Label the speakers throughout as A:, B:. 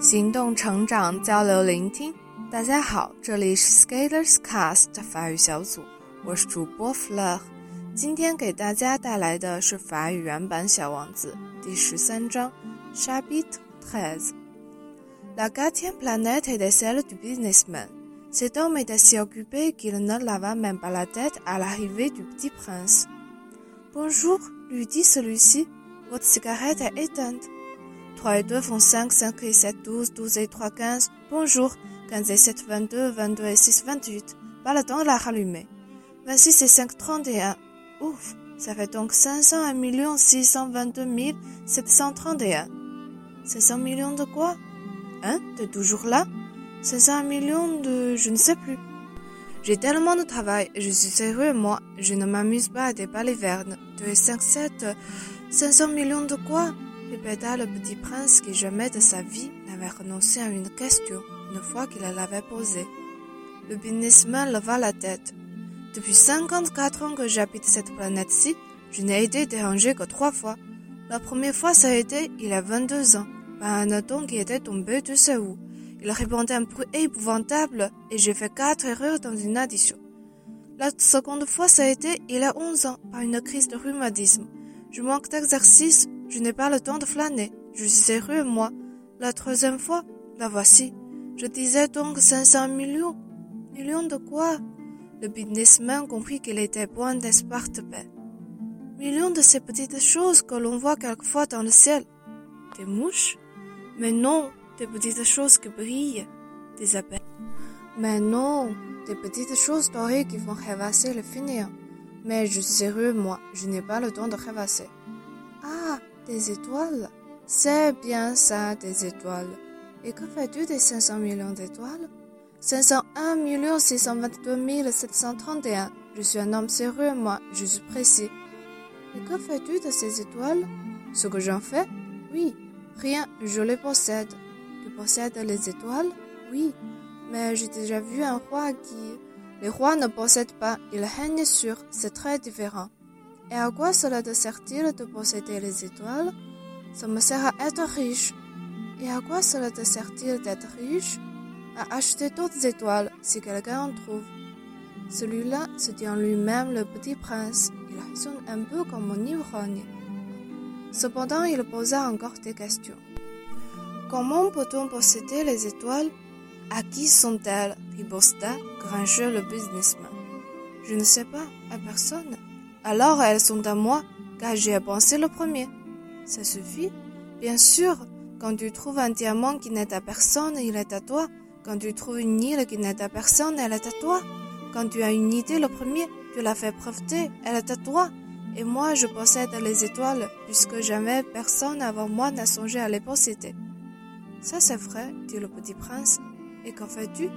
A: 行动、成长、交流、聆听。大家好，这里是 Scalers Cast 法语小组，我是主播 Fleur。今天给大家带来的是法语原版《小王子》第十三章 Chapitre treize。La quatrième planète était celle du businessman. Cet homme était si occupé qu'il ne lava même pas la tête à l'arrivée du petit prince. Bonjour, lui dit celui-ci. Votre cigarette est éteinte. 3 et 2 font 5, 5 et 7, 12, 12 et 3, 15. Bonjour, 15 et 7, 22, 22 et 6, 28. Pas le temps de la rallumer. 26 et 5, 31. Ouf, ça fait donc 501 622 731. 500 millions de quoi? Hein? T'es toujours là? 500 millions de... je ne sais plus. J'ai tellement de travail, je suis sérieux moi, je ne m'amuse pas à des balivernes. 2 et 5, 7, 500 millions de quoi? Répéta le petit prince qui jamais de sa vie n'avait renoncé à une question une fois qu'il l'avait posée. Le businessman leva la tête. Depuis 54 ans que j'habite cette planète-ci, je n'ai été dérangé que trois fois. La première fois, ça a été il y a 22 ans, par un ton qui était tombé de sais où. Il répondait un bruit épouvantable et j'ai fait quatre erreurs dans une addition. La seconde fois, ça a été il y a 11 ans, par une crise de rhumatisme. Je manque d'exercice, je n'ai pas le temps de flâner. Je suis sérieux, moi. La troisième fois, la voici. Je disais donc 500 millions. Millions de quoi? Le businessman comprit qu'il était point d'espartepé. Millions de ces petites choses que l'on voit quelquefois dans le ciel. Des mouches? Mais non, des petites choses qui brillent. Des abeilles? Mais non, des petites choses dorées qui font rêvasser le fainéant. Mais je suis sérieux, moi, je n'ai pas le temps de rêvasser. Ah, des étoiles C'est bien ça, des étoiles. Et que fais-tu des 500 millions d'étoiles? 501 622 731. Je suis un homme sérieux, moi, je suis précis. Et que fais-tu de ces étoiles? Ce que j'en fais? Oui. Rien, je les possède. Tu possèdes les étoiles? Oui. Mais j'ai déjà vu un roi qui... Les rois ne possèdent pas, ils règnent sur, c'est très différent. Et à quoi cela te sert-il de posséder les étoiles? Ça me sert à être riche. Et à quoi cela te sert-il d'être riche? À acheter d'autres étoiles si quelqu'un en trouve. Celui-là se dit en lui-même le petit prince. Il raisonne un peu comme un ivrogne. Cependant, il posa encore des questions. Comment peut-on posséder les étoiles? À qui sont-elles? Riposta grincheux le businessman. Je ne sais pas, à personne. Alors elles sont à moi, car j'ai pensé le premier. Ça suffit Bien sûr, quand tu trouves un diamant qui n'est à personne, il est à toi. Quand tu trouves une île qui n'est à personne, elle est à toi. Quand tu as une idée le premier, tu l'as fait breveter, elle est à toi. Et moi, je possède les étoiles, puisque jamais personne avant moi n'a songé à les posséder. Ça c'est vrai, dit le petit prince. Et qu'en fais-tu?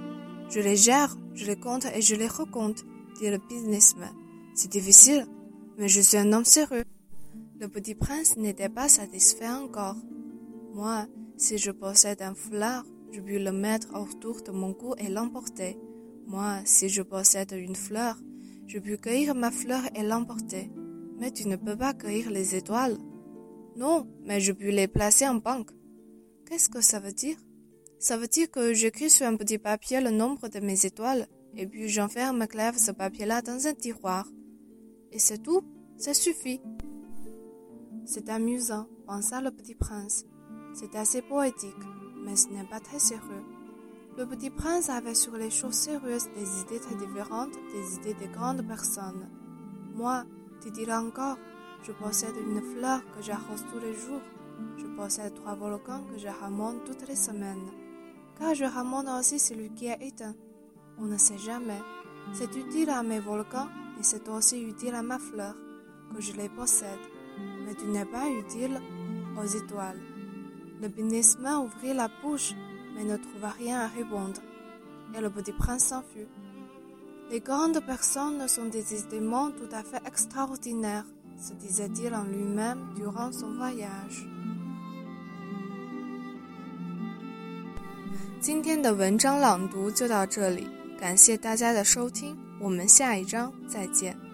A: Je les gère, je les compte et je les recompte, dit le businessman. C'est difficile, mais je suis un homme sérieux. Le petit prince n'était pas satisfait encore. Moi, si je possède un foulard, je puis le mettre autour de mon cou et l'emporter. Moi, si je possède une fleur, je puis cueillir ma fleur et l'emporter. Mais tu ne peux pas cueillir les étoiles. Non, mais je puis les placer en banque. Qu'est-ce que ça veut dire? Ça veut dire que j'écris sur un petit papier le nombre de mes étoiles, et puis j'enferme clève ce papier-là dans un tiroir. Et c'est tout, ça suffit. C'est amusant, pensa le petit prince. C'est assez poétique, mais ce n'est pas très sérieux. Le petit prince avait sur les choses sérieuses des idées très différentes des idées des grandes personnes. Moi, tu diras encore, je possède une fleur que j'arrose tous les jours. Je possède trois volcans que je ramène toutes les semaines. Car je ramène aussi celui qui est éteint. On ne sait jamais. C'est utile à mes volcans et c'est aussi utile à ma fleur, que je les possède. Mais tu n'es pas utile aux étoiles. Le businessman ouvrit la bouche, mais ne trouva rien à répondre. Et le petit prince s'enfuit. Les grandes personnes sont des éléments tout à fait extraordinaires, se disait-il en lui-même durant son voyage. 今天的文章朗读就到这里，感谢大家的收听， 我们下一章再见。